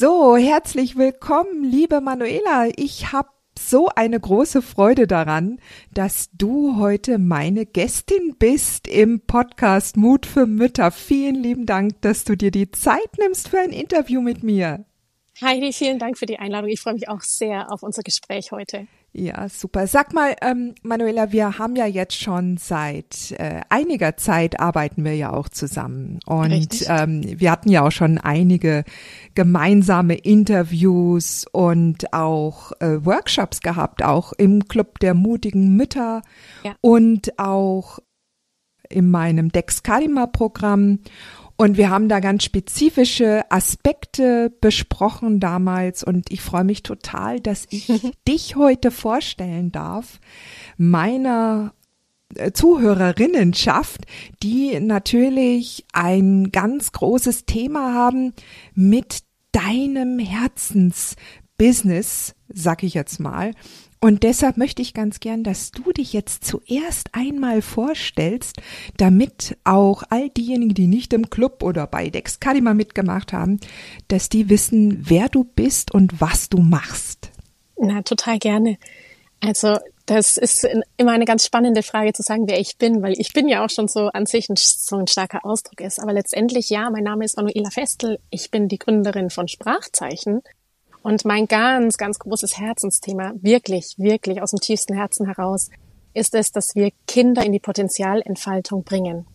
So, herzlich willkommen, liebe Manuela. Ich habe so eine große Freude daran, dass du heute meine Gästin bist im Podcast Mut für Mütter. Vielen lieben Dank, dass du dir die Zeit nimmst für ein Interview mit mir. Heidi, vielen Dank für die Einladung. Ich freue mich auch sehr auf unser Gespräch heute. Ja, super. Sag mal, ähm, Manuela, wir haben ja jetzt schon seit äh, einiger Zeit arbeiten wir ja auch zusammen. Und ähm, wir hatten ja auch schon einige gemeinsame Interviews und auch äh, Workshops gehabt, auch im Club der mutigen Mütter ja. und auch in meinem Dex Kalima Programm. Und wir haben da ganz spezifische Aspekte besprochen damals und ich freue mich total, dass ich dich heute vorstellen darf, meiner äh, Zuhörerinnenschaft, die natürlich ein ganz großes Thema haben mit deinem Herzensbusiness, sag ich jetzt mal. Und deshalb möchte ich ganz gern, dass du dich jetzt zuerst einmal vorstellst, damit auch all diejenigen, die nicht im Club oder bei Dexcadima mitgemacht haben, dass die wissen, wer du bist und was du machst. Na, total gerne. Also, das ist immer eine ganz spannende Frage zu sagen, wer ich bin, weil ich bin ja auch schon so an sich ein, so ein starker Ausdruck ist. Aber letztendlich, ja, mein Name ist Manuela Festel. Ich bin die Gründerin von Sprachzeichen. Und mein ganz, ganz großes Herzensthema, wirklich, wirklich aus dem tiefsten Herzen heraus, ist es, dass wir Kinder in die Potenzialentfaltung bringen.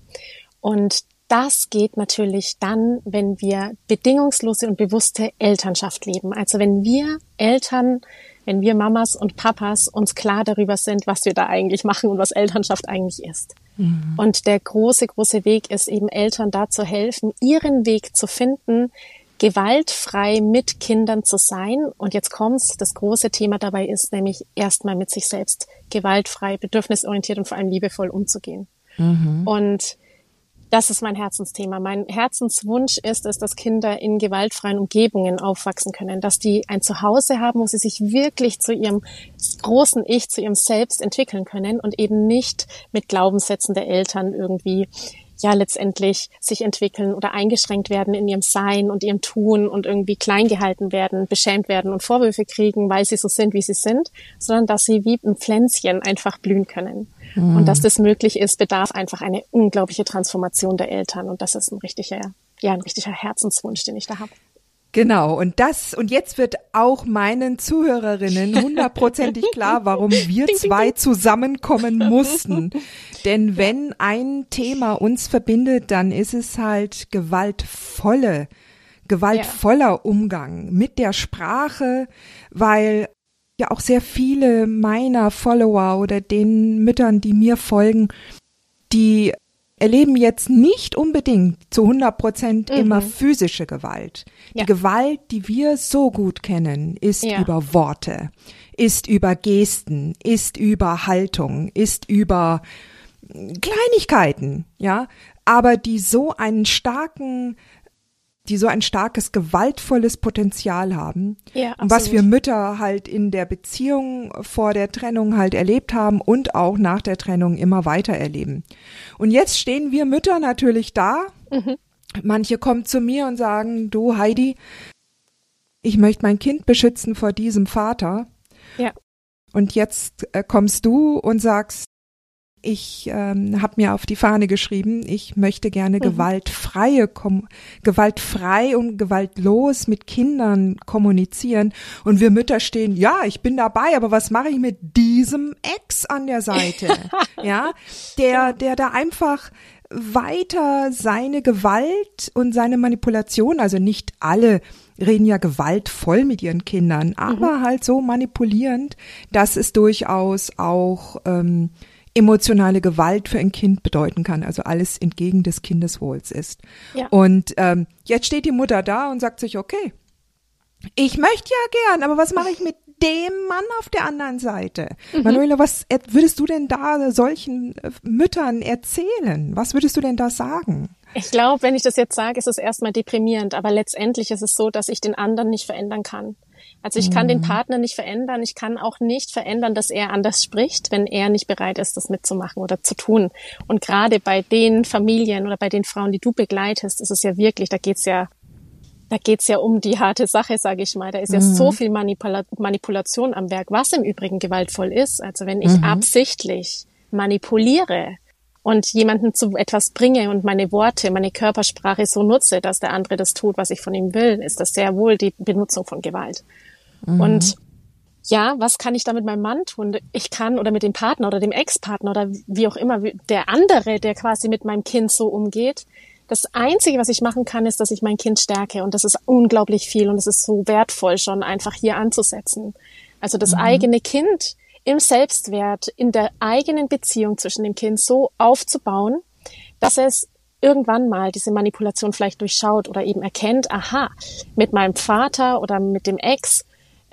Und das geht natürlich dann, wenn wir bedingungslose und bewusste Elternschaft leben. Also wenn wir Eltern, wenn wir Mamas und Papas uns klar darüber sind, was wir da eigentlich machen und was Elternschaft eigentlich ist. Mhm. Und der große, große Weg ist eben Eltern da zu helfen, ihren Weg zu finden, gewaltfrei mit Kindern zu sein. Und jetzt kommt's, das große Thema dabei ist nämlich erstmal mit sich selbst gewaltfrei, bedürfnisorientiert und vor allem liebevoll umzugehen. Mhm. Und das ist mein Herzensthema. Mein Herzenswunsch ist es, dass Kinder in gewaltfreien Umgebungen aufwachsen können, dass die ein Zuhause haben, wo sie sich wirklich zu ihrem großen Ich, zu ihrem Selbst entwickeln können und eben nicht mit Glaubenssätzen der Eltern irgendwie ja letztendlich sich entwickeln oder eingeschränkt werden in ihrem Sein und ihrem Tun und irgendwie klein gehalten werden, beschämt werden und Vorwürfe kriegen, weil sie so sind, wie sie sind, sondern dass sie wie ein Pflänzchen einfach blühen können. Mhm. Und dass das möglich ist, bedarf einfach eine unglaubliche Transformation der Eltern. Und das ist ein richtiger, ja, ein richtiger Herzenswunsch, den ich da habe. Genau, und das, und jetzt wird auch meinen Zuhörerinnen hundertprozentig klar, warum wir zwei zusammenkommen mussten. Denn wenn ein Thema uns verbindet, dann ist es halt gewaltvolle, gewaltvoller Umgang mit der Sprache, weil ja auch sehr viele meiner Follower oder den Müttern, die mir folgen, die erleben jetzt nicht unbedingt zu 100 Prozent mhm. immer physische Gewalt. Ja. Die Gewalt, die wir so gut kennen, ist ja. über Worte, ist über Gesten, ist über Haltung, ist über Kleinigkeiten, ja, aber die so einen starken die so ein starkes, gewaltvolles Potenzial haben. Ja, absolut. was wir Mütter halt in der Beziehung vor der Trennung halt erlebt haben und auch nach der Trennung immer weiter erleben. Und jetzt stehen wir Mütter natürlich da. Mhm. Manche kommen zu mir und sagen, du Heidi, ich möchte mein Kind beschützen vor diesem Vater. Ja. Und jetzt äh, kommst du und sagst, ich ähm, habe mir auf die Fahne geschrieben, ich möchte gerne mhm. gewaltfreie, gewaltfrei und gewaltlos mit Kindern kommunizieren. Und wir Mütter stehen, ja, ich bin dabei, aber was mache ich mit diesem Ex an der Seite? ja, der, der da einfach weiter seine Gewalt und seine Manipulation, also nicht alle reden ja gewaltvoll mit ihren Kindern, aber mhm. halt so manipulierend, dass es durchaus auch ähm, emotionale Gewalt für ein Kind bedeuten kann, also alles entgegen des Kindeswohls ist. Ja. Und ähm, jetzt steht die Mutter da und sagt sich, okay, ich möchte ja gern, aber was mache ich mit dem Mann auf der anderen Seite? Mhm. Manuela, was würdest du denn da solchen äh, Müttern erzählen? Was würdest du denn da sagen? Ich glaube, wenn ich das jetzt sage, ist es erstmal deprimierend, aber letztendlich ist es so, dass ich den anderen nicht verändern kann. Also ich kann den mhm. Partner nicht verändern. Ich kann auch nicht verändern, dass er anders spricht, wenn er nicht bereit ist, das mitzumachen oder zu tun. Und gerade bei den Familien oder bei den Frauen, die du begleitest, ist es ja wirklich, da geht's ja, da geht's ja um die harte Sache, sage ich mal. Da ist ja mhm. so viel Manipula Manipulation am Werk, was im Übrigen gewaltvoll ist. Also wenn ich mhm. absichtlich manipuliere, und jemanden zu etwas bringe und meine Worte, meine Körpersprache so nutze, dass der andere das tut, was ich von ihm will, ist das sehr wohl die Benutzung von Gewalt. Mhm. Und ja, was kann ich da mit meinem Mann tun? Ich kann oder mit dem Partner oder dem Ex-Partner oder wie auch immer, der andere, der quasi mit meinem Kind so umgeht. Das Einzige, was ich machen kann, ist, dass ich mein Kind stärke. Und das ist unglaublich viel und es ist so wertvoll, schon einfach hier anzusetzen. Also das mhm. eigene Kind im Selbstwert, in der eigenen Beziehung zwischen dem Kind so aufzubauen, dass es irgendwann mal diese Manipulation vielleicht durchschaut oder eben erkennt, aha, mit meinem Vater oder mit dem Ex,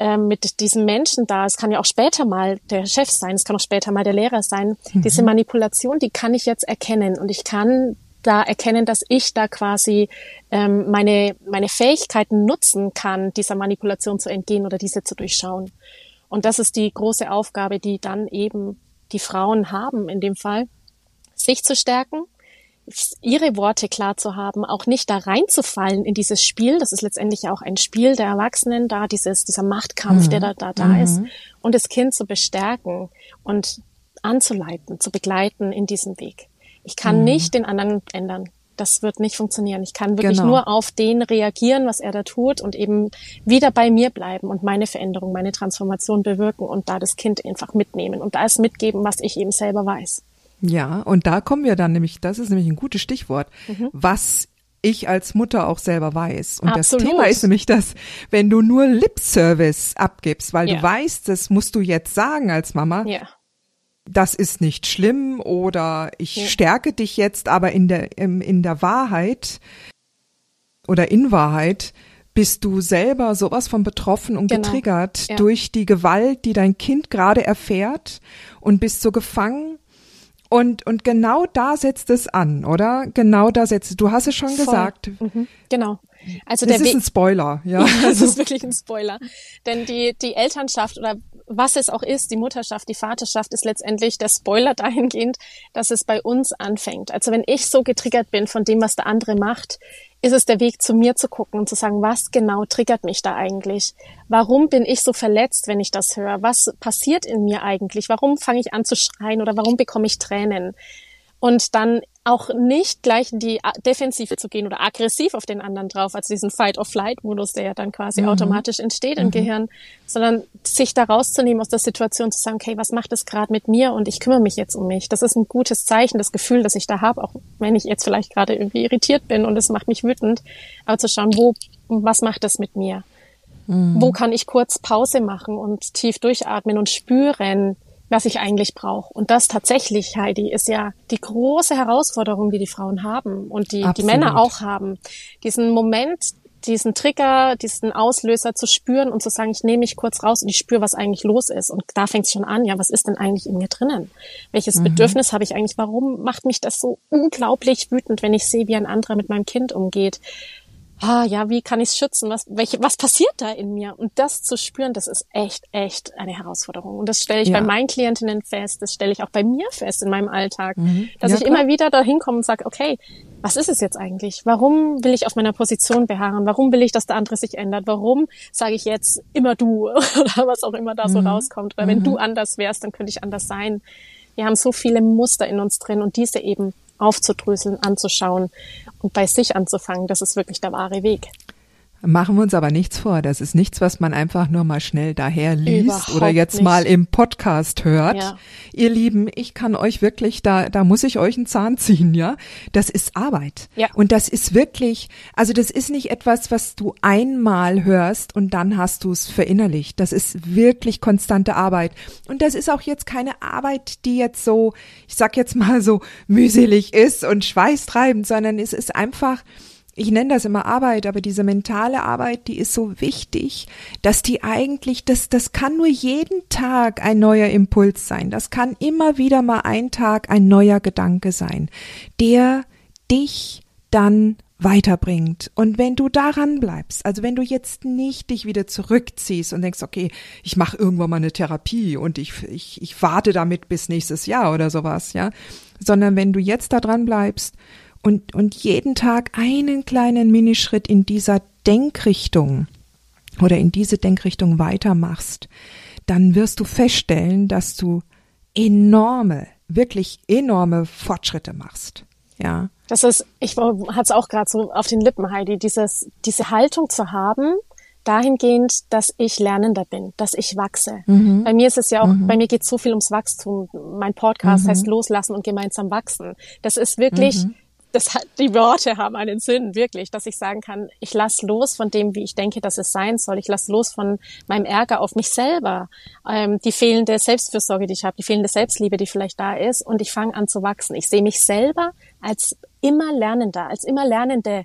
äh, mit diesem Menschen da, es kann ja auch später mal der Chef sein, es kann auch später mal der Lehrer sein, mhm. diese Manipulation, die kann ich jetzt erkennen und ich kann da erkennen, dass ich da quasi ähm, meine, meine Fähigkeiten nutzen kann, dieser Manipulation zu entgehen oder diese zu durchschauen. Und das ist die große Aufgabe, die dann eben die Frauen haben in dem Fall, sich zu stärken, ihre Worte klar zu haben, auch nicht da reinzufallen in dieses Spiel. Das ist letztendlich auch ein Spiel der Erwachsenen da, dieses, dieser Machtkampf, mhm. der da, da, da mhm. ist. Und das Kind zu bestärken und anzuleiten, zu begleiten in diesem Weg. Ich kann mhm. nicht den anderen ändern das wird nicht funktionieren. Ich kann wirklich genau. nur auf den reagieren, was er da tut und eben wieder bei mir bleiben und meine Veränderung, meine Transformation bewirken und da das Kind einfach mitnehmen und da es mitgeben, was ich eben selber weiß. Ja, und da kommen wir dann nämlich, das ist nämlich ein gutes Stichwort, mhm. was ich als Mutter auch selber weiß. Und Absolut. das Thema ist nämlich das, wenn du nur Lip-Service abgibst, weil ja. du weißt, das musst du jetzt sagen als Mama, ja das ist nicht schlimm oder ich ja. stärke dich jetzt, aber in der, in der Wahrheit oder in Wahrheit bist du selber sowas von betroffen und genau. getriggert ja. durch die Gewalt, die dein Kind gerade erfährt und bist so gefangen. Und, und genau da setzt es an, oder? Genau da setzt, du hast es schon Voll. gesagt. Mhm. Genau. Also das der ist ein Spoiler, ja. ja das ist wirklich ein Spoiler. Denn die, die Elternschaft oder was es auch ist, die Mutterschaft, die Vaterschaft, ist letztendlich der Spoiler dahingehend, dass es bei uns anfängt. Also wenn ich so getriggert bin von dem, was der andere macht, ist es der Weg zu mir zu gucken und zu sagen, was genau triggert mich da eigentlich? Warum bin ich so verletzt, wenn ich das höre? Was passiert in mir eigentlich? Warum fange ich an zu schreien oder warum bekomme ich Tränen? Und dann auch nicht gleich in die Defensive zu gehen oder aggressiv auf den anderen drauf, also diesen Fight-of-Flight-Modus, der ja dann quasi mhm. automatisch entsteht im mhm. Gehirn, sondern sich da rauszunehmen aus der Situation, zu sagen, okay, was macht das gerade mit mir und ich kümmere mich jetzt um mich. Das ist ein gutes Zeichen, das Gefühl, das ich da habe, auch wenn ich jetzt vielleicht gerade irgendwie irritiert bin und es macht mich wütend, aber zu schauen, wo, was macht das mit mir? Mhm. Wo kann ich kurz Pause machen und tief durchatmen und spüren, was ich eigentlich brauche. Und das tatsächlich, Heidi, ist ja die große Herausforderung, die die Frauen haben und die, die Männer auch haben. Diesen Moment, diesen Trigger, diesen Auslöser zu spüren und zu sagen, ich nehme mich kurz raus und ich spüre, was eigentlich los ist. Und da fängt es schon an, ja, was ist denn eigentlich in mir drinnen? Welches mhm. Bedürfnis habe ich eigentlich? Warum macht mich das so unglaublich wütend, wenn ich sehe, wie ein anderer mit meinem Kind umgeht? Ah ja, wie kann ich es schützen? Was, welche, was passiert da in mir? Und das zu spüren, das ist echt, echt eine Herausforderung. Und das stelle ich ja. bei meinen Klientinnen fest, das stelle ich auch bei mir fest in meinem Alltag, mhm. dass ja, ich klar. immer wieder dahin komme und sage, okay, was ist es jetzt eigentlich? Warum will ich auf meiner Position beharren? Warum will ich, dass der andere sich ändert? Warum sage ich jetzt immer du oder was auch immer da so mhm. rauskommt? Oder wenn mhm. du anders wärst, dann könnte ich anders sein. Wir haben so viele Muster in uns drin und diese eben aufzudröseln, anzuschauen und bei sich anzufangen, das ist wirklich der wahre Weg. Machen wir uns aber nichts vor. Das ist nichts, was man einfach nur mal schnell daher liest Überhaupt oder jetzt nicht. mal im Podcast hört. Ja. Ihr Lieben, ich kann euch wirklich, da, da muss ich euch einen Zahn ziehen, ja. Das ist Arbeit. Ja. Und das ist wirklich, also das ist nicht etwas, was du einmal hörst und dann hast du es verinnerlicht. Das ist wirklich konstante Arbeit. Und das ist auch jetzt keine Arbeit, die jetzt so, ich sag jetzt mal so mühselig ist und schweißtreibend, sondern es ist einfach, ich nenne das immer Arbeit, aber diese mentale Arbeit, die ist so wichtig, dass die eigentlich, das, das kann nur jeden Tag ein neuer Impuls sein. Das kann immer wieder mal ein Tag ein neuer Gedanke sein, der dich dann weiterbringt. Und wenn du daran bleibst, also wenn du jetzt nicht dich wieder zurückziehst und denkst, okay, ich mache irgendwann mal eine Therapie und ich, ich, ich warte damit bis nächstes Jahr oder sowas, ja, sondern wenn du jetzt da dran bleibst und, und jeden Tag einen kleinen Minischritt in dieser Denkrichtung oder in diese Denkrichtung weitermachst, dann wirst du feststellen, dass du enorme, wirklich enorme Fortschritte machst. Ja. Das ist, ich hatte es auch gerade so auf den Lippen, Heidi, dieses, diese Haltung zu haben, dahingehend, dass ich lernender bin, dass ich wachse. Mhm. Bei mir ist es ja auch, mhm. bei mir geht es so viel ums Wachstum. Mein Podcast mhm. heißt Loslassen und gemeinsam wachsen. Das ist wirklich mhm das hat, die Worte haben einen Sinn, wirklich, dass ich sagen kann, ich lass los von dem, wie ich denke, dass es sein soll. Ich lass los von meinem Ärger auf mich selber, ähm, die fehlende Selbstfürsorge, die ich habe, die fehlende Selbstliebe, die vielleicht da ist, und ich fange an zu wachsen. Ich sehe mich selber als immer Lernender, als immer Lernende,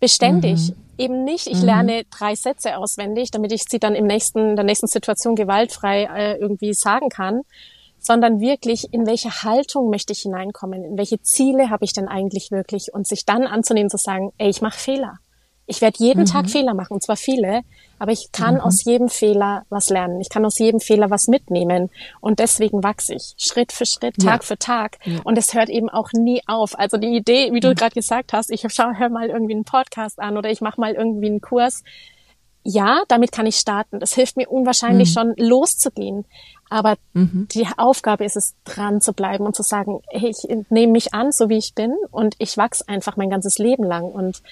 beständig. Mhm. Eben nicht, ich mhm. lerne drei Sätze auswendig, damit ich sie dann im nächsten, der nächsten Situation gewaltfrei äh, irgendwie sagen kann, sondern wirklich, in welche Haltung möchte ich hineinkommen, in welche Ziele habe ich denn eigentlich wirklich und sich dann anzunehmen, zu sagen, ey, ich mache Fehler. Ich werde jeden mhm. Tag Fehler machen, und zwar viele, aber ich kann mhm. aus jedem Fehler was lernen. Ich kann aus jedem Fehler was mitnehmen. Und deswegen wachse ich Schritt für Schritt, Tag ja. für Tag. Ja. Und es hört eben auch nie auf. Also die Idee, wie du mhm. gerade gesagt hast, ich schau, hör mal irgendwie einen Podcast an oder ich mache mal irgendwie einen Kurs. Ja, damit kann ich starten. Das hilft mir unwahrscheinlich mhm. schon loszugehen. Aber mhm. die Aufgabe ist es, dran zu bleiben und zu sagen, hey, ich nehme mich an, so wie ich bin und ich wachse einfach mein ganzes Leben lang. Und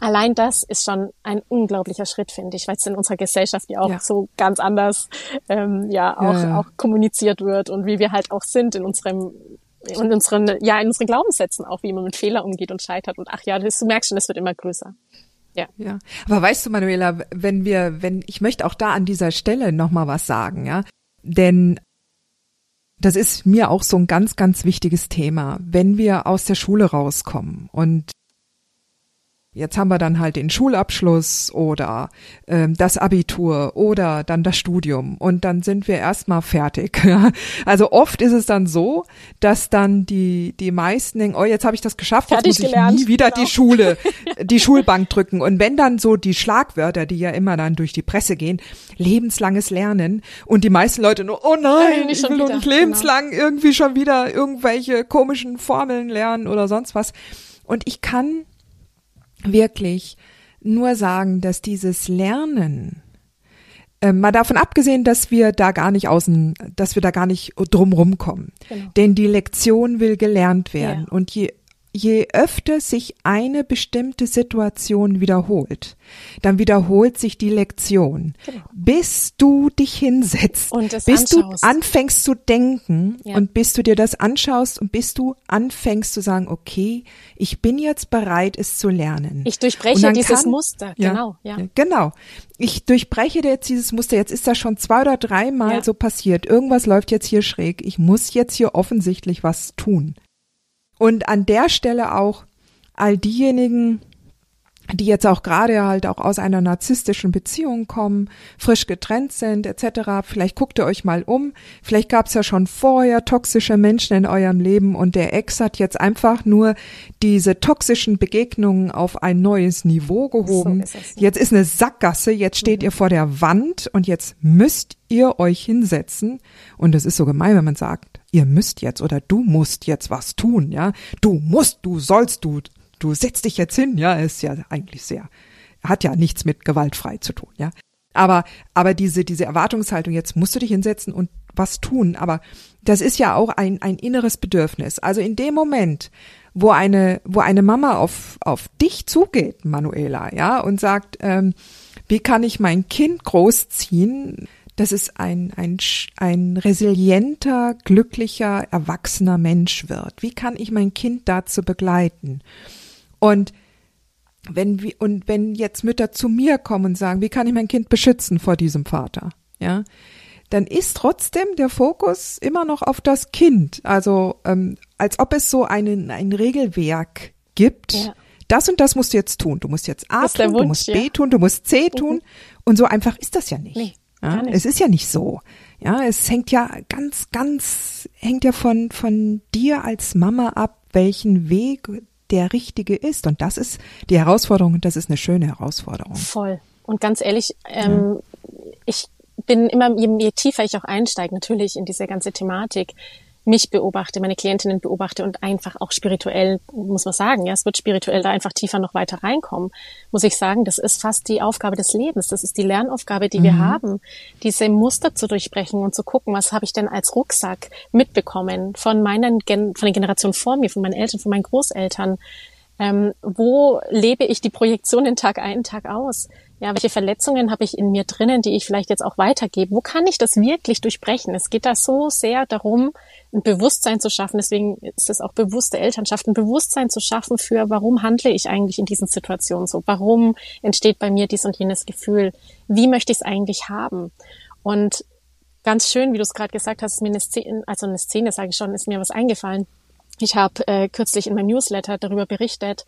allein das ist schon ein unglaublicher Schritt, finde ich, weil es in unserer Gesellschaft ja auch ja. so ganz anders ähm, ja, auch, ja, auch kommuniziert wird und wie wir halt auch sind in unserem in unseren, ja, in unseren Glaubenssätzen auch, wie man mit Fehlern umgeht und scheitert. Und ach ja, das, du merkst schon, das wird immer größer. Ja. ja. Aber weißt du, Manuela, wenn wir, wenn, ich möchte auch da an dieser Stelle nochmal was sagen, ja. Denn das ist mir auch so ein ganz, ganz wichtiges Thema, wenn wir aus der Schule rauskommen und Jetzt haben wir dann halt den Schulabschluss oder ähm, das Abitur oder dann das Studium und dann sind wir erstmal fertig. also oft ist es dann so, dass dann die die meisten denken, oh jetzt habe ich das geschafft, jetzt muss ich gelernt. nie wieder genau. die Schule, die Schulbank drücken. Und wenn dann so die Schlagwörter, die ja immer dann durch die Presse gehen, lebenslanges Lernen und die meisten Leute nur, oh nein, ich will nicht genau. lebenslang genau. irgendwie schon wieder irgendwelche komischen Formeln lernen oder sonst was. Und ich kann wirklich nur sagen, dass dieses Lernen, äh, mal davon abgesehen, dass wir da gar nicht außen, dass wir da gar nicht drumrum kommen. Genau. Denn die Lektion will gelernt werden. Ja. Und je je öfter sich eine bestimmte Situation wiederholt, dann wiederholt sich die Lektion, genau. bis du dich hinsetzt, bis anschaust. du anfängst zu denken ja. und bis du dir das anschaust und bis du anfängst zu sagen, okay, ich bin jetzt bereit, es zu lernen. Ich durchbreche dieses kann, Muster, genau, ja. Genau. Ich durchbreche jetzt dieses Muster. Jetzt ist das schon zwei oder dreimal ja. so passiert. Irgendwas läuft jetzt hier schräg. Ich muss jetzt hier offensichtlich was tun. Und an der Stelle auch all diejenigen, die jetzt auch gerade halt auch aus einer narzisstischen Beziehung kommen, frisch getrennt sind etc. Vielleicht guckt ihr euch mal um. Vielleicht gab es ja schon vorher toxische Menschen in eurem Leben und der Ex hat jetzt einfach nur diese toxischen Begegnungen auf ein neues Niveau gehoben. So ist jetzt ist eine Sackgasse, jetzt steht mhm. ihr vor der Wand und jetzt müsst ihr euch hinsetzen. Und es ist so gemein, wenn man sagt, ihr müsst jetzt oder du musst jetzt was tun, ja. Du musst, du sollst, du, du setzt dich jetzt hin, ja, ist ja eigentlich sehr, hat ja nichts mit gewaltfrei zu tun, ja. Aber, aber diese, diese Erwartungshaltung, jetzt musst du dich hinsetzen und was tun, aber das ist ja auch ein, ein inneres Bedürfnis. Also in dem Moment, wo eine, wo eine Mama auf, auf dich zugeht, Manuela, ja, und sagt, ähm, wie kann ich mein Kind großziehen, dass es ein, ein, ein resilienter, glücklicher, erwachsener Mensch wird? Wie kann ich mein Kind dazu begleiten? Und wenn wir, und wenn jetzt Mütter zu mir kommen und sagen, wie kann ich mein Kind beschützen vor diesem Vater? Ja, dann ist trotzdem der Fokus immer noch auf das Kind. Also ähm, als ob es so einen, ein Regelwerk gibt. Ja. Das und das musst du jetzt tun. Du musst jetzt A tun, Wunsch, du musst B tun, du musst C mhm. tun. Und so einfach ist das ja nicht. Nee, ja, nicht. Es ist ja nicht so. Ja, es hängt ja ganz, ganz, hängt ja von, von dir als Mama ab, welchen Weg der richtige ist. Und das ist die Herausforderung und das ist eine schöne Herausforderung. Voll. Und ganz ehrlich, ähm, ja. ich bin immer, je, je tiefer ich auch einsteige, natürlich in diese ganze Thematik, mich beobachte, meine Klientinnen beobachte und einfach auch spirituell, muss man sagen, ja, es wird spirituell da einfach tiefer noch weiter reinkommen, muss ich sagen, das ist fast die Aufgabe des Lebens, das ist die Lernaufgabe, die mhm. wir haben, diese Muster zu durchbrechen und zu gucken, was habe ich denn als Rucksack mitbekommen von meinen, von den Generationen vor mir, von meinen Eltern, von meinen Großeltern, ähm, wo lebe ich die Projektionen Tag ein, Tag aus? Ja, welche Verletzungen habe ich in mir drinnen, die ich vielleicht jetzt auch weitergebe? Wo kann ich das wirklich durchbrechen? Es geht da so sehr darum, ein Bewusstsein zu schaffen. Deswegen ist es auch bewusste Elternschaft, ein Bewusstsein zu schaffen für, warum handle ich eigentlich in diesen Situationen so? Warum entsteht bei mir dies und jenes Gefühl? Wie möchte ich es eigentlich haben? Und ganz schön, wie du es gerade gesagt hast, ist mir eine Szene, also eine Szene, sage ich schon, ist mir was eingefallen ich habe äh, kürzlich in meinem Newsletter darüber berichtet,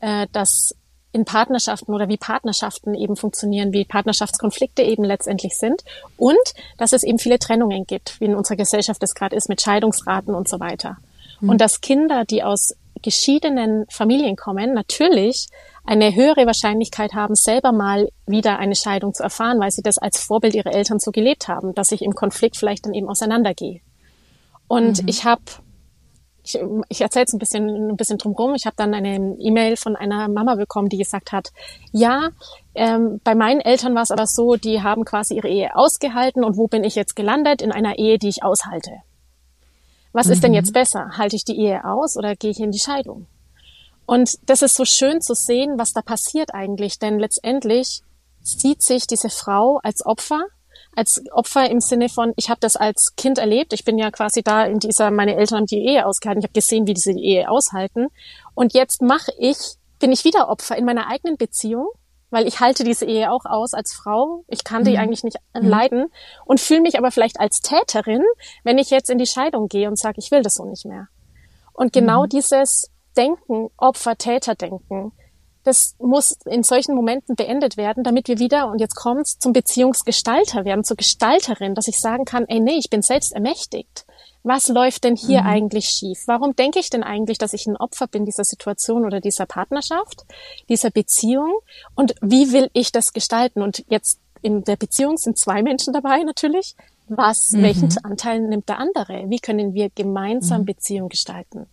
äh, dass in Partnerschaften oder wie Partnerschaften eben funktionieren, wie Partnerschaftskonflikte eben letztendlich sind und dass es eben viele Trennungen gibt, wie in unserer Gesellschaft es gerade ist mit Scheidungsraten und so weiter. Mhm. Und dass Kinder, die aus geschiedenen Familien kommen, natürlich eine höhere Wahrscheinlichkeit haben, selber mal wieder eine Scheidung zu erfahren, weil sie das als Vorbild ihrer Eltern so gelebt haben, dass ich im Konflikt vielleicht dann eben auseinandergehe. Und mhm. ich habe ich, ich erzähle es ein bisschen, ein bisschen drumherum. Ich habe dann eine E-Mail von einer Mama bekommen, die gesagt hat, ja, ähm, bei meinen Eltern war es aber so, die haben quasi ihre Ehe ausgehalten und wo bin ich jetzt gelandet? In einer Ehe, die ich aushalte. Was mhm. ist denn mhm. jetzt besser? Halte ich die Ehe aus oder gehe ich in die Scheidung? Und das ist so schön zu sehen, was da passiert eigentlich, denn letztendlich sieht sich diese Frau als Opfer als Opfer im Sinne von, ich habe das als Kind erlebt. Ich bin ja quasi da in dieser, meine Eltern haben die Ehe ausgehalten. Ich habe gesehen, wie diese Ehe aushalten. Und jetzt mache ich, bin ich wieder Opfer in meiner eigenen Beziehung, weil ich halte diese Ehe auch aus als Frau. Ich kann die mhm. eigentlich nicht mhm. leiden und fühle mich aber vielleicht als Täterin, wenn ich jetzt in die Scheidung gehe und sage, ich will das so nicht mehr. Und genau mhm. dieses Denken, Opfer-Täter-Denken, das muss in solchen Momenten beendet werden, damit wir wieder, und jetzt kommt's, zum Beziehungsgestalter werden, zur Gestalterin, dass ich sagen kann, ey, nee, ich bin selbst ermächtigt. Was läuft denn hier mhm. eigentlich schief? Warum denke ich denn eigentlich, dass ich ein Opfer bin dieser Situation oder dieser Partnerschaft, dieser Beziehung? Und wie will ich das gestalten? Und jetzt in der Beziehung sind zwei Menschen dabei natürlich. Was, mhm. welchen Anteil nimmt der andere? Wie können wir gemeinsam mhm. Beziehung gestalten?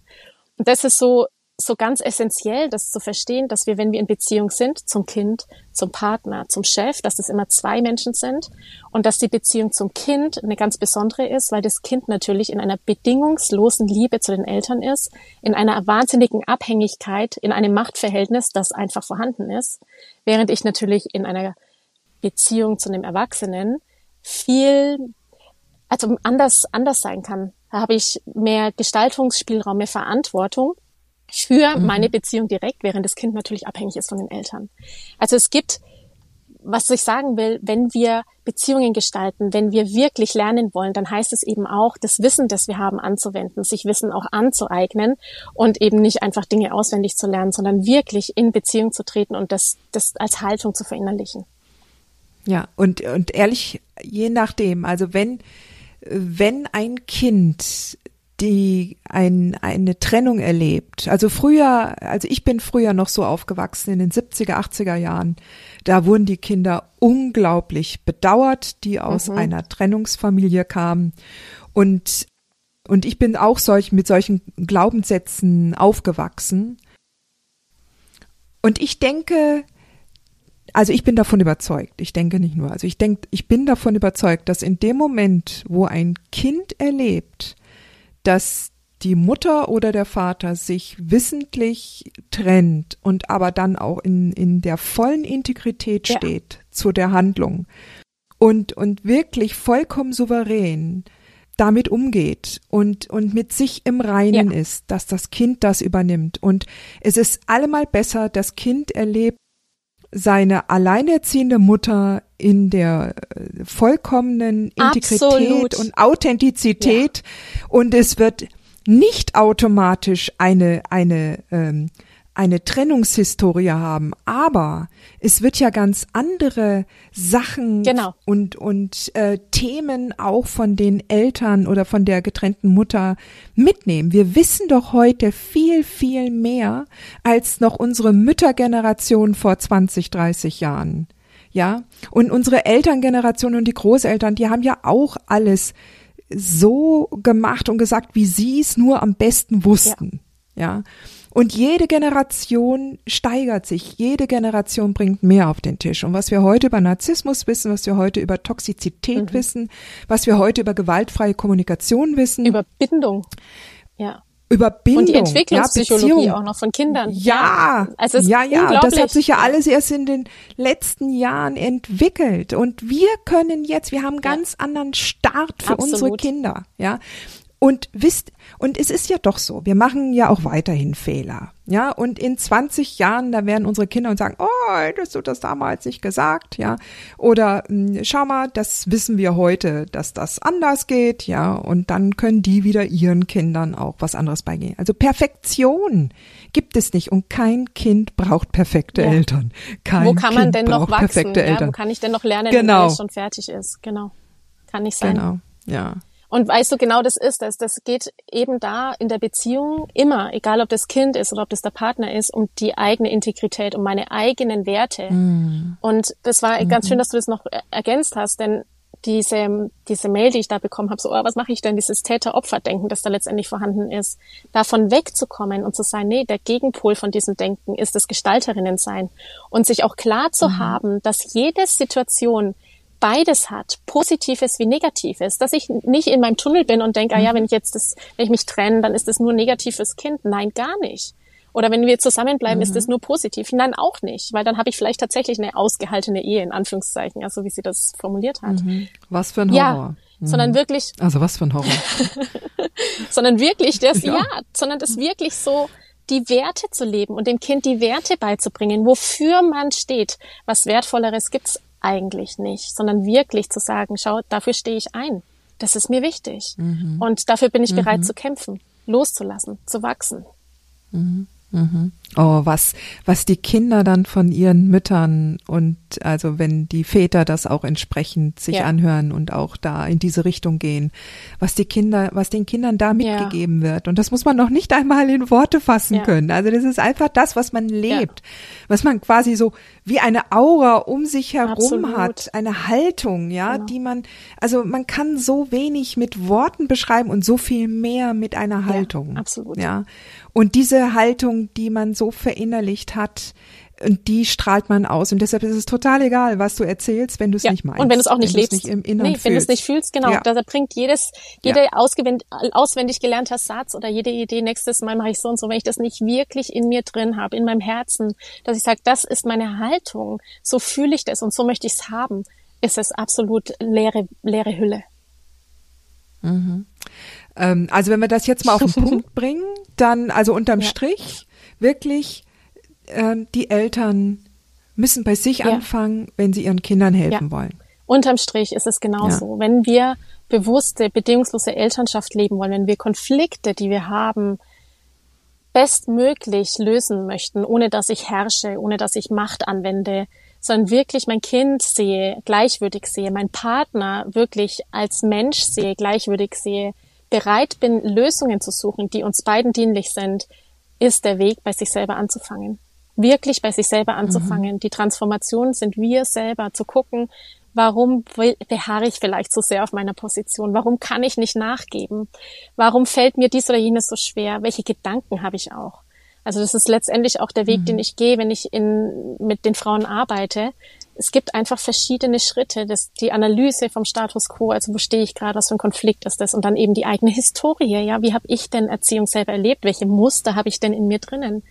Und das ist so so ganz essentiell, das zu verstehen, dass wir, wenn wir in Beziehung sind, zum Kind, zum Partner, zum Chef, dass das immer zwei Menschen sind und dass die Beziehung zum Kind eine ganz besondere ist, weil das Kind natürlich in einer bedingungslosen Liebe zu den Eltern ist, in einer wahnsinnigen Abhängigkeit, in einem Machtverhältnis, das einfach vorhanden ist, während ich natürlich in einer Beziehung zu einem Erwachsenen viel, also anders, anders sein kann. Da habe ich mehr Gestaltungsspielraum, mehr Verantwortung für mhm. meine Beziehung direkt, während das Kind natürlich abhängig ist von den Eltern. Also es gibt, was ich sagen will, wenn wir Beziehungen gestalten, wenn wir wirklich lernen wollen, dann heißt es eben auch, das Wissen, das wir haben, anzuwenden, sich Wissen auch anzueignen und eben nicht einfach Dinge auswendig zu lernen, sondern wirklich in Beziehung zu treten und das, das als Haltung zu verinnerlichen. Ja, und, und ehrlich, je nachdem, also wenn, wenn ein Kind die ein, eine Trennung erlebt. Also früher, also ich bin früher noch so aufgewachsen in den 70er, 80er Jahren. Da wurden die Kinder unglaublich bedauert, die aus mhm. einer Trennungsfamilie kamen. Und, und ich bin auch solch, mit solchen Glaubenssätzen aufgewachsen. Und ich denke, also ich bin davon überzeugt, ich denke nicht nur, also ich denke, ich bin davon überzeugt, dass in dem Moment, wo ein Kind erlebt, dass die Mutter oder der Vater sich wissentlich trennt und aber dann auch in, in der vollen Integrität ja. steht zu der Handlung und, und wirklich vollkommen souverän damit umgeht und, und mit sich im Reinen ja. ist, dass das Kind das übernimmt. Und es ist allemal besser, das Kind erlebt seine alleinerziehende Mutter in der äh, vollkommenen Integrität Absolut. und Authentizität ja. und es wird nicht automatisch eine eine ähm, eine Trennungshistorie haben, aber es wird ja ganz andere Sachen genau. und und äh, Themen auch von den Eltern oder von der getrennten Mutter mitnehmen. Wir wissen doch heute viel viel mehr als noch unsere Müttergeneration vor 20, 30 Jahren. Ja, und unsere Elterngeneration und die Großeltern, die haben ja auch alles so gemacht und gesagt, wie sie es nur am besten wussten. ja. ja. Und jede Generation steigert sich, jede Generation bringt mehr auf den Tisch. Und was wir heute über Narzissmus wissen, was wir heute über Toxizität mhm. wissen, was wir heute über gewaltfreie Kommunikation wissen. Über Bindung. Ja. Über Bindung. Und die Entwicklungspsychologie ja, auch noch von Kindern. Ja, ja, also ja, ja. das hat sich ja alles erst in den letzten Jahren entwickelt. Und wir können jetzt, wir haben ganz ja. anderen Start für Absolut. unsere Kinder. Ja. Und wisst, und es ist ja doch so, wir machen ja auch weiterhin Fehler. Ja, und in 20 Jahren, da werden unsere Kinder uns sagen, oh, hättest du das damals nicht gesagt, ja. Oder hm, schau mal, das wissen wir heute, dass das anders geht, ja. Und dann können die wieder ihren Kindern auch was anderes beigehen. Also Perfektion gibt es nicht und kein Kind braucht perfekte ja. Eltern. Kein Wo kann man kind denn noch wachsen? Perfekte ja, Eltern. Wo kann ich denn noch lernen, genau. wenn alles schon fertig ist? Genau. Kann nicht sein. Genau, ja. Und weißt du, genau das ist das. Das geht eben da in der Beziehung immer, egal ob das Kind ist oder ob das der Partner ist, um die eigene Integrität, um meine eigenen Werte. Mm. Und das war ganz schön, dass du das noch ergänzt hast, denn diese, diese Mail, die ich da bekommen habe, so, oh, was mache ich denn, dieses Täter-Opfer-Denken, das da letztendlich vorhanden ist, davon wegzukommen und zu sagen, nee, der Gegenpol von diesem Denken ist das Gestalterinnen-Sein und sich auch klar zu mhm. haben, dass jede Situation beides hat, Positives wie Negatives, dass ich nicht in meinem Tunnel bin und denke, ah ja, mhm. wenn ich jetzt das, wenn ich mich trenne, dann ist das nur negativ fürs Kind. Nein, gar nicht. Oder wenn wir zusammenbleiben, mhm. ist das nur positiv. Nein, auch nicht, weil dann habe ich vielleicht tatsächlich eine ausgehaltene Ehe, in Anführungszeichen, also wie sie das formuliert hat. Mhm. Was für ein Horror. Ja, mhm. sondern wirklich. Also was für ein Horror. sondern wirklich, das, ja. ja, sondern das wirklich so, die Werte zu leben und dem Kind die Werte beizubringen, wofür man steht. Was Wertvolleres gibt's eigentlich nicht, sondern wirklich zu sagen, schau, dafür stehe ich ein. Das ist mir wichtig. Mhm. Und dafür bin ich bereit mhm. zu kämpfen, loszulassen, zu wachsen. Mhm. Mhm. Oh, was, was die Kinder dann von ihren Müttern und also wenn die Väter das auch entsprechend sich ja. anhören und auch da in diese Richtung gehen, was die Kinder, was den Kindern da mitgegeben ja. wird. Und das muss man noch nicht einmal in Worte fassen ja. können. Also das ist einfach das, was man lebt, was man quasi so wie eine Aura um sich herum Absolut. hat, eine Haltung, ja, genau. die man, also man kann so wenig mit Worten beschreiben und so viel mehr mit einer Haltung. absolut. Ja. Und diese Haltung, die man so verinnerlicht hat, und die strahlt man aus. Und deshalb ist es total egal, was du erzählst, wenn du es ja. nicht meinst. Und wenn du es auch nicht lebst. Nicht im Inneren nee, wenn du es nicht fühlst, genau. Ja. Da bringt jedes, jede ja. auswendig gelernter Satz oder jede Idee, nächstes Mal mache ich so und so, wenn ich das nicht wirklich in mir drin habe, in meinem Herzen, dass ich sage, das ist meine Haltung, so fühle ich das und so möchte ich es haben, ist es absolut leere, leere Hülle. Mhm. Ähm, also wenn wir das jetzt mal auf den Punkt bringen, dann, also unterm ja. Strich, wirklich, äh, die Eltern müssen bei sich ja. anfangen, wenn sie ihren Kindern helfen ja. wollen. Unterm Strich ist es genauso. Wenn wir bewusste, bedingungslose Elternschaft leben wollen, wenn wir Konflikte, die wir haben, bestmöglich lösen möchten, ohne dass ich herrsche, ohne dass ich Macht anwende, sondern wirklich mein Kind sehe, gleichwürdig sehe, mein Partner wirklich als Mensch sehe, gleichwürdig sehe, bereit bin, Lösungen zu suchen, die uns beiden dienlich sind, ist der Weg, bei sich selber anzufangen. Wirklich bei sich selber anzufangen. Mhm. Die Transformation sind wir selber, zu gucken, warum beharre ich vielleicht so sehr auf meiner Position? Warum kann ich nicht nachgeben? Warum fällt mir dies oder jenes so schwer? Welche Gedanken habe ich auch? Also das ist letztendlich auch der Weg, mhm. den ich gehe, wenn ich in, mit den Frauen arbeite, es gibt einfach verschiedene Schritte. Das, die Analyse vom Status quo, also wo stehe ich gerade, was für ein Konflikt ist das? Und dann eben die eigene Historie. Ja, wie habe ich denn Erziehung selber erlebt? Welche Muster habe ich denn in mir drinnen?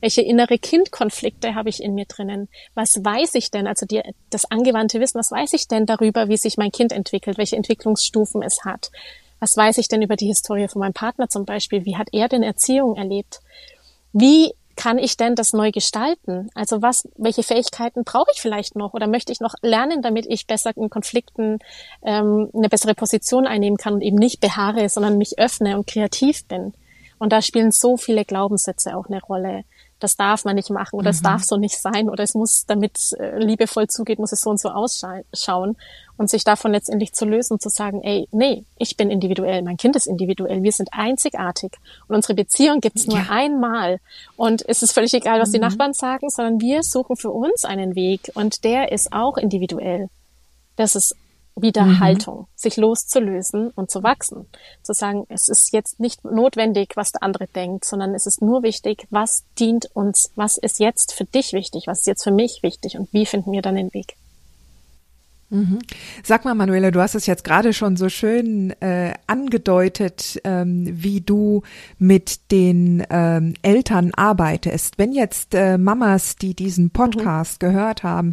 Welche innere Kindkonflikte habe ich in mir drinnen? Was weiß ich denn? Also die, das angewandte Wissen, was weiß ich denn darüber, wie sich mein Kind entwickelt, welche Entwicklungsstufen es hat? Was weiß ich denn über die Historie von meinem Partner zum Beispiel? Wie hat er denn Erziehung erlebt? Wie kann ich denn das neu gestalten? Also was, welche Fähigkeiten brauche ich vielleicht noch oder möchte ich noch lernen, damit ich besser in Konflikten ähm, eine bessere Position einnehmen kann und eben nicht beharre, sondern mich öffne und kreativ bin? Und da spielen so viele Glaubenssätze auch eine Rolle das darf man nicht machen oder mhm. es darf so nicht sein oder es muss, damit äh, liebevoll zugeht, muss es so und so ausschauen und sich davon letztendlich zu lösen und zu sagen, ey, nee, ich bin individuell, mein Kind ist individuell, wir sind einzigartig und unsere Beziehung gibt's nur ja. einmal und es ist völlig egal, was mhm. die Nachbarn sagen, sondern wir suchen für uns einen Weg und der ist auch individuell. Das ist wieder mhm. Haltung, sich loszulösen und zu wachsen. Zu sagen, es ist jetzt nicht notwendig, was der andere denkt, sondern es ist nur wichtig, was dient uns, was ist jetzt für dich wichtig, was ist jetzt für mich wichtig und wie finden wir dann den Weg. Mhm. Sag mal, Manuela, du hast es jetzt gerade schon so schön äh, angedeutet, ähm, wie du mit den ähm, Eltern arbeitest. Wenn jetzt äh, Mamas, die diesen Podcast mhm. gehört haben,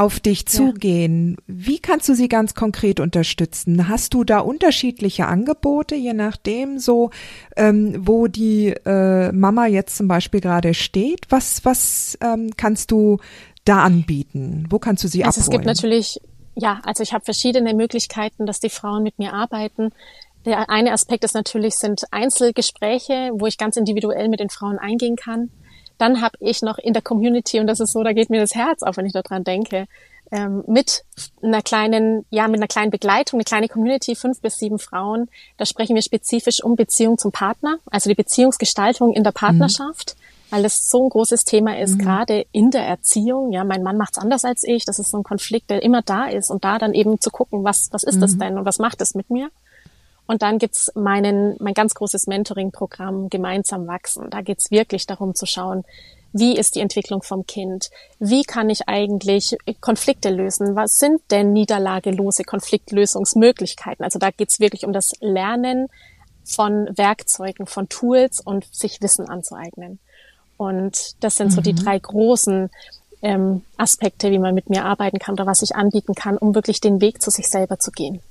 auf dich zugehen, ja. wie kannst du sie ganz konkret unterstützen? Hast du da unterschiedliche Angebote, je nachdem, so ähm, wo die äh, Mama jetzt zum Beispiel gerade steht? Was was ähm, kannst du da anbieten? Wo kannst du sie also abholen? Es gibt natürlich ja, also ich habe verschiedene Möglichkeiten, dass die Frauen mit mir arbeiten. Der eine Aspekt ist natürlich, sind Einzelgespräche, wo ich ganz individuell mit den Frauen eingehen kann. Dann habe ich noch in der Community, und das ist so, da geht mir das Herz auf, wenn ich daran denke, ähm, mit einer kleinen, ja, mit einer kleinen Begleitung, eine kleine Community, fünf bis sieben Frauen. Da sprechen wir spezifisch um Beziehung zum Partner, also die Beziehungsgestaltung in der. Partnerschaft. Mhm weil das so ein großes Thema ist, mhm. gerade in der Erziehung. Ja, mein Mann macht's anders als ich. Das ist so ein Konflikt, der immer da ist. Und da dann eben zu gucken, was, was ist mhm. das denn und was macht es mit mir? Und dann gibt's meinen, mein ganz großes Mentoring-Programm Gemeinsam wachsen. Da geht's wirklich darum zu schauen, wie ist die Entwicklung vom Kind? Wie kann ich eigentlich Konflikte lösen? Was sind denn niederlagelose Konfliktlösungsmöglichkeiten? Also da geht's wirklich um das Lernen von Werkzeugen, von Tools und sich Wissen anzueignen. Und das sind so die mhm. drei großen ähm, Aspekte, wie man mit mir arbeiten kann oder was ich anbieten kann, um wirklich den Weg zu sich selber zu gehen.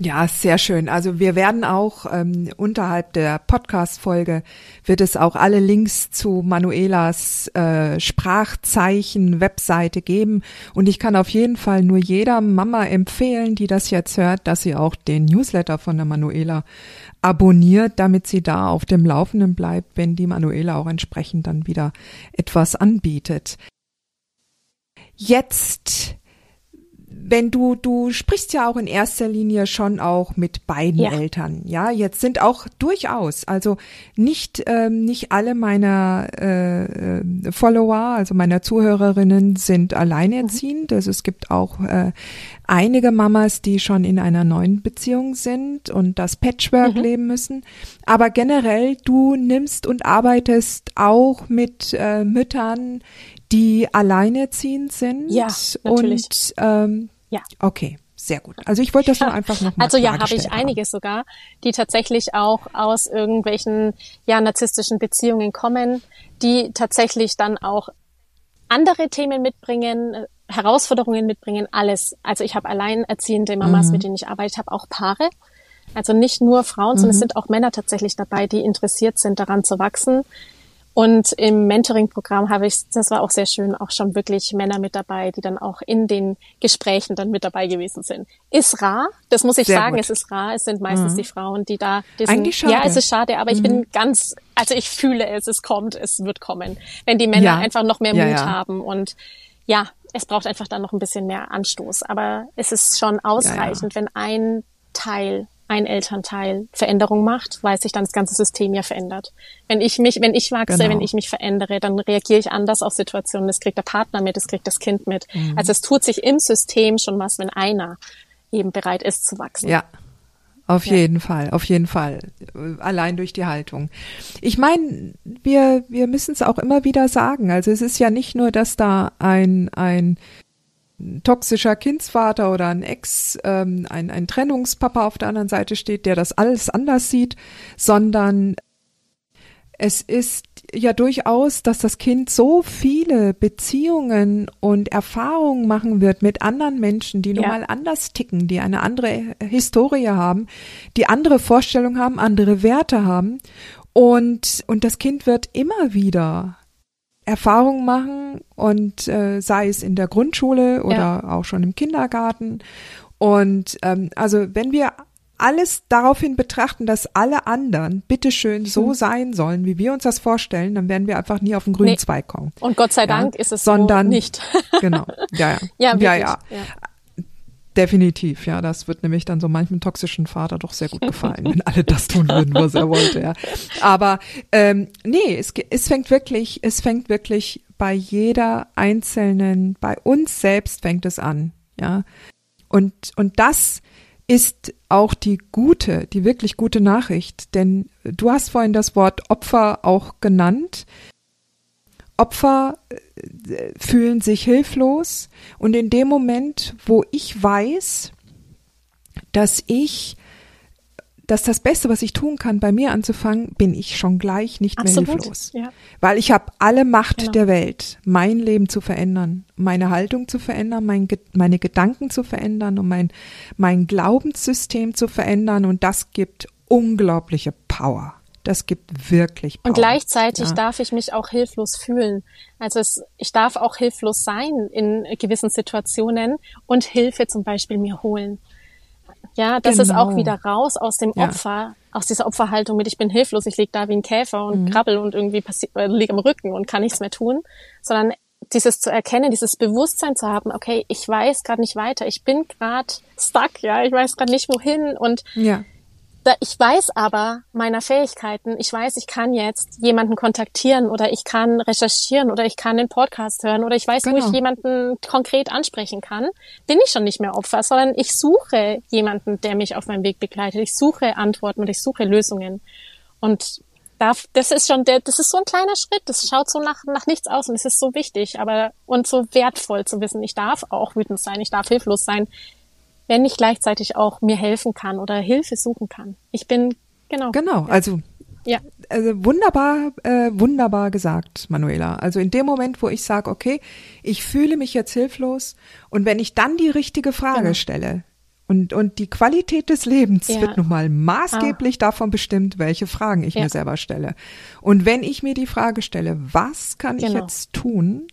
Ja, sehr schön. Also wir werden auch ähm, unterhalb der Podcast-Folge wird es auch alle Links zu Manuelas äh, Sprachzeichen-Webseite geben. Und ich kann auf jeden Fall nur jeder Mama empfehlen, die das jetzt hört, dass sie auch den Newsletter von der Manuela abonniert, damit sie da auf dem Laufenden bleibt, wenn die Manuela auch entsprechend dann wieder etwas anbietet. Jetzt wenn du, du sprichst ja auch in erster Linie schon auch mit beiden ja. Eltern, ja. Jetzt sind auch durchaus, also nicht, ähm, nicht alle meiner äh, äh Follower, also meiner Zuhörerinnen sind alleinerziehend. Mhm. Also es gibt auch äh, einige Mamas, die schon in einer neuen Beziehung sind und das Patchwork mhm. leben müssen. Aber generell, du nimmst und arbeitest auch mit äh, Müttern, die alleinerziehend sind. Ja, natürlich. Und ähm, ja. Okay. Sehr gut. Also ich wollte das nur einfach noch mal Also ja, habe ich einige haben. sogar, die tatsächlich auch aus irgendwelchen ja narzisstischen Beziehungen kommen, die tatsächlich dann auch andere Themen mitbringen, Herausforderungen mitbringen, alles. Also ich habe alleinerziehende Mamas, mhm. mit denen ich arbeite, ich habe auch Paare. Also nicht nur Frauen, mhm. sondern es mhm. sind auch Männer tatsächlich dabei, die interessiert sind, daran zu wachsen, und im Mentoring-Programm habe ich, das war auch sehr schön, auch schon wirklich Männer mit dabei, die dann auch in den Gesprächen dann mit dabei gewesen sind. Ist rar, das muss ich sehr sagen, gut. es ist rar. Es sind meistens mhm. die Frauen, die da diesen, Eigentlich schade. Ja, es ist schade, aber mhm. ich bin mhm. ganz, also ich fühle es, es kommt, es wird kommen. Wenn die Männer ja. einfach noch mehr ja, Mut ja. haben und ja, es braucht einfach dann noch ein bisschen mehr Anstoß. Aber es ist schon ausreichend, wenn ein Teil ein Elternteil Veränderung macht, weil sich dann das ganze System ja verändert. Wenn ich mich, wenn ich wachse, genau. wenn ich mich verändere, dann reagiere ich anders auf Situationen. Das kriegt der Partner mit, das kriegt das Kind mit. Mhm. Also es tut sich im System schon was, wenn einer eben bereit ist zu wachsen. Ja. auf ja. jeden Fall, auf jeden Fall. Allein durch die Haltung. Ich meine, wir, wir müssen es auch immer wieder sagen. Also es ist ja nicht nur, dass da ein, ein toxischer Kindsvater oder ein Ex, ähm, ein, ein Trennungspapa auf der anderen Seite steht, der das alles anders sieht, sondern es ist ja durchaus, dass das Kind so viele Beziehungen und Erfahrungen machen wird mit anderen Menschen, die nun mal anders ticken, die eine andere Historie haben, die andere Vorstellungen haben, andere Werte haben. Und, und das Kind wird immer wieder Erfahrungen machen und äh, sei es in der Grundschule oder ja. auch schon im Kindergarten. Und ähm, also wenn wir alles daraufhin betrachten, dass alle anderen bitteschön so hm. sein sollen, wie wir uns das vorstellen, dann werden wir einfach nie auf den grünen nee. Zweig kommen. Und Gott sei Dank ist es sondern, so nicht. genau. Ja, ja. Ja, ja, ja. Definitiv, ja. Das wird nämlich dann so manchem toxischen Vater doch sehr gut gefallen, wenn alle das tun würden, was er wollte, ja. Aber ähm, nee, es, es fängt wirklich, es fängt wirklich bei jeder einzelnen, bei uns selbst fängt es an, ja. Und, und das ist auch die gute, die wirklich gute Nachricht, denn du hast vorhin das Wort Opfer auch genannt. Opfer äh, fühlen sich hilflos und in dem Moment, wo ich weiß, dass ich dass das Beste, was ich tun kann, bei mir anzufangen, bin ich schon gleich nicht Absolut, mehr hilflos. Ja. Weil ich habe alle Macht genau. der Welt, mein Leben zu verändern, meine Haltung zu verändern, mein, meine Gedanken zu verändern und mein, mein Glaubenssystem zu verändern. Und das gibt unglaubliche Power. Das gibt wirklich Power. Und gleichzeitig ja. darf ich mich auch hilflos fühlen. Also es, ich darf auch hilflos sein in gewissen Situationen und Hilfe zum Beispiel mir holen. Ja, das genau. ist auch genau. wieder raus aus dem Opfer, ja. aus dieser Opferhaltung mit ich bin hilflos, ich lieg da wie ein Käfer und mhm. krabbel und irgendwie äh, lieg am Rücken und kann nichts mehr tun, sondern dieses zu erkennen, dieses Bewusstsein zu haben, okay, ich weiß gerade nicht weiter, ich bin gerade stuck, ja, ich weiß gerade nicht wohin und ja ich weiß aber meiner Fähigkeiten, ich weiß, ich kann jetzt jemanden kontaktieren oder ich kann recherchieren oder ich kann den Podcast hören oder ich weiß, genau. wo ich genau. jemanden konkret ansprechen kann, bin ich schon nicht mehr Opfer, sondern ich suche jemanden, der mich auf meinem Weg begleitet. Ich suche Antworten und ich suche Lösungen. Und darf, das ist schon der, das ist so ein kleiner Schritt. Das schaut so nach, nach nichts aus und es ist so wichtig, aber und so wertvoll zu wissen, ich darf auch wütend sein, ich darf hilflos sein wenn ich gleichzeitig auch mir helfen kann oder Hilfe suchen kann. Ich bin, genau. Genau, also ja. Also wunderbar, äh, wunderbar gesagt, Manuela. Also in dem Moment, wo ich sage, okay, ich fühle mich jetzt hilflos und wenn ich dann die richtige Frage genau. stelle, und, und die Qualität des Lebens ja. wird nun mal maßgeblich ah. davon bestimmt, welche Fragen ich ja. mir selber stelle. Und wenn ich mir die Frage stelle, was kann genau. ich jetzt tun,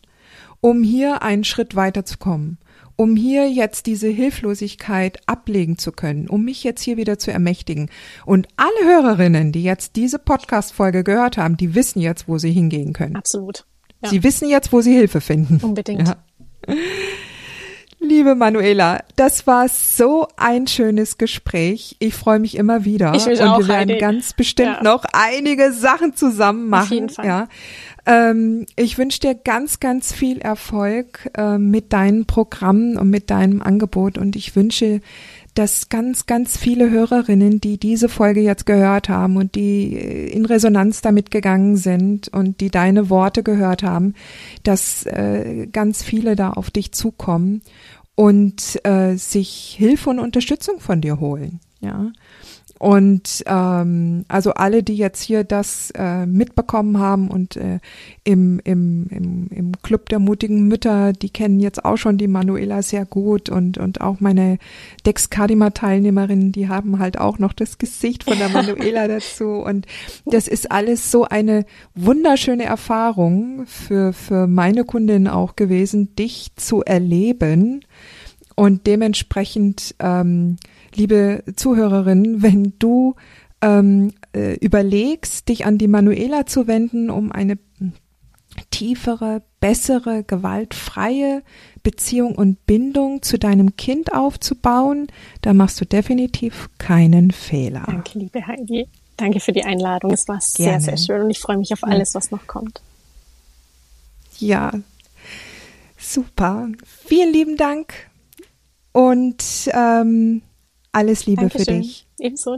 um hier einen Schritt weiterzukommen? Um hier jetzt diese Hilflosigkeit ablegen zu können, um mich jetzt hier wieder zu ermächtigen. Und alle Hörerinnen, die jetzt diese Podcast-Folge gehört haben, die wissen jetzt, wo sie hingehen können. Absolut. Ja. Sie wissen jetzt, wo sie Hilfe finden. Unbedingt. Ja. Liebe Manuela, das war so ein schönes Gespräch. Ich freue mich immer wieder. Ich mich und auch, wir werden Heidi. ganz bestimmt ja. noch einige Sachen zusammen machen. Auf jeden Fall. Ja. Ähm, ich wünsche dir ganz, ganz viel Erfolg äh, mit deinen Programmen und mit deinem Angebot und ich wünsche, dass ganz, ganz viele Hörerinnen, die diese Folge jetzt gehört haben und die äh, in Resonanz damit gegangen sind und die deine Worte gehört haben, dass äh, ganz viele da auf dich zukommen und äh, sich Hilfe und Unterstützung von dir holen. Ja. Und ähm, also alle, die jetzt hier das äh, mitbekommen haben und äh, im, im, im, im Club der mutigen Mütter, die kennen jetzt auch schon die Manuela sehr gut und, und auch meine Dexkadima-Teilnehmerinnen, die haben halt auch noch das Gesicht von der Manuela dazu. Und das ist alles so eine wunderschöne Erfahrung für, für meine Kundin auch gewesen, dich zu erleben. Und dementsprechend ähm, liebe Zuhörerinnen, wenn du ähm, äh, überlegst, dich an die Manuela zu wenden, um eine tiefere, bessere, gewaltfreie Beziehung und Bindung zu deinem Kind aufzubauen, da machst du definitiv keinen Fehler. Danke, liebe Heidi. Danke für die Einladung. Es war Gerne. sehr, sehr schön und ich freue mich auf alles, was noch kommt. Ja, super. Vielen lieben Dank. Und ähm, Alles Liebe Dankeschön. für dich. Ebenso.